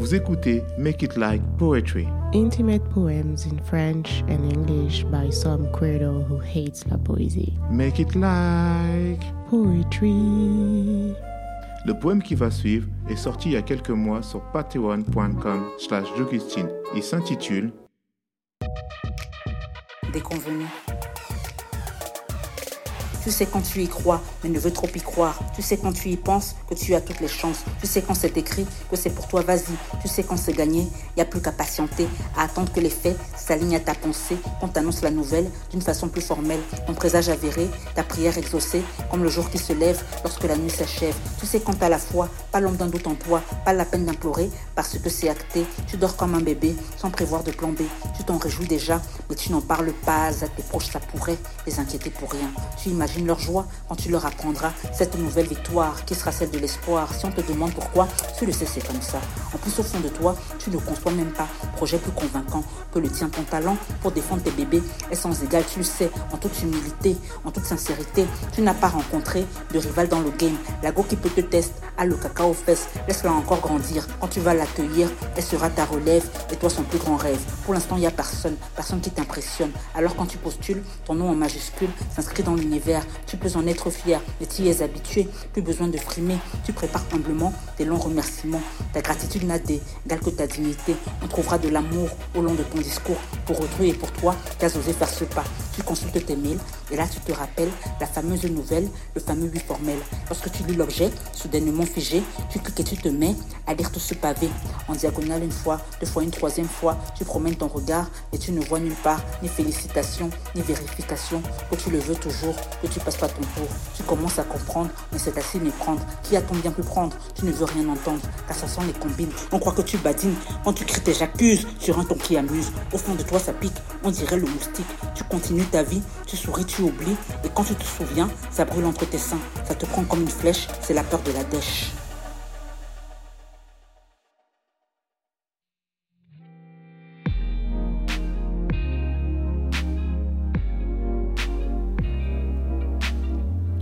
Vous écoutez Make It Like Poetry. Intimate poems in French and English by some credo who hates la poésie. Make It Like Poetry. Le poème qui va suivre est sorti il y a quelques mois sur patreon.com slash Il s'intitule Déconvenu. Tu sais quand tu y crois, mais ne veux trop y croire. Tu sais quand tu y penses que tu as toutes les chances. Tu sais quand c'est écrit que c'est pour toi, vas-y. Tu sais quand c'est gagné, il n'y a plus qu'à patienter, à attendre que les faits s'alignent à ta pensée, qu'on t'annonce la nouvelle d'une façon plus formelle. Ton présage avéré, ta prière exaucée, comme le jour qui se lève lorsque la nuit s'achève. Tu sais quand t'as la foi, pas l'ombre d'un doute en toi, pas la peine d'implorer, parce que c'est acté. Tu dors comme un bébé, sans prévoir de plan B. Tu t'en réjouis déjà, mais tu n'en parles pas à tes proches, ça pourrait les inquiéter pour rien. Tu imagines Imagine leur joie quand tu leur apprendras cette nouvelle victoire qui sera celle de l'espoir. Si on te demande pourquoi, tu le sais, c'est comme ça. En plus, au fond de toi, tu ne conçois même pas. Projet plus convaincant que le tien, ton talent pour défendre tes bébés est sans égal. Tu le sais, en toute humilité, en toute sincérité. Tu n'as pas rencontré de rival dans le game. La go qui peut te tester a le cacao fesses. Laisse-la encore grandir. Quand tu vas l'accueillir, elle sera ta relève et toi son plus grand rêve. Pour l'instant, il n'y a personne, personne qui t'impressionne. Alors quand tu postules, ton nom en majuscule s'inscrit dans l'univers tu peux en être fier, mais tu y es habitué, plus besoin de frimer, tu prépares humblement tes longs remerciements. Ta gratitude n'a d'égal que ta dignité. On trouvera de l'amour au long de ton discours. Pour autrui et pour toi, tu as osé faire ce pas. Tu consultes tes mails et là tu te rappelles la fameuse nouvelle, le fameux lui formel. Lorsque tu lis l'objet, soudainement figé, tu cliques et tu te mets tout ce pavé. En diagonale une fois, deux fois, une troisième fois, tu promènes ton regard et tu ne vois nulle part ni félicitations, ni vérification, que tu le veux toujours, que tu passes pas ton tour. Tu commences à comprendre, mais c'est assez méprendre. Qui a-t-on bien pu prendre? Tu ne veux rien entendre, car ça sent les combines. On croit que tu badines. Quand tu cries, j'accuse sur un ton qui amuse. Au fond de toi, ça pique, on dirait le moustique. Tu continues ta vie, tu souris, tu oublies. Et quand tu te souviens, ça brûle entre tes seins. Ça te prend comme une flèche, c'est la peur de la dèche.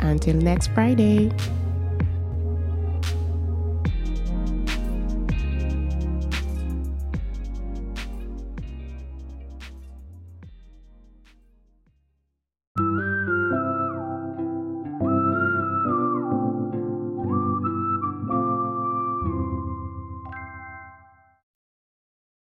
Until next Friday.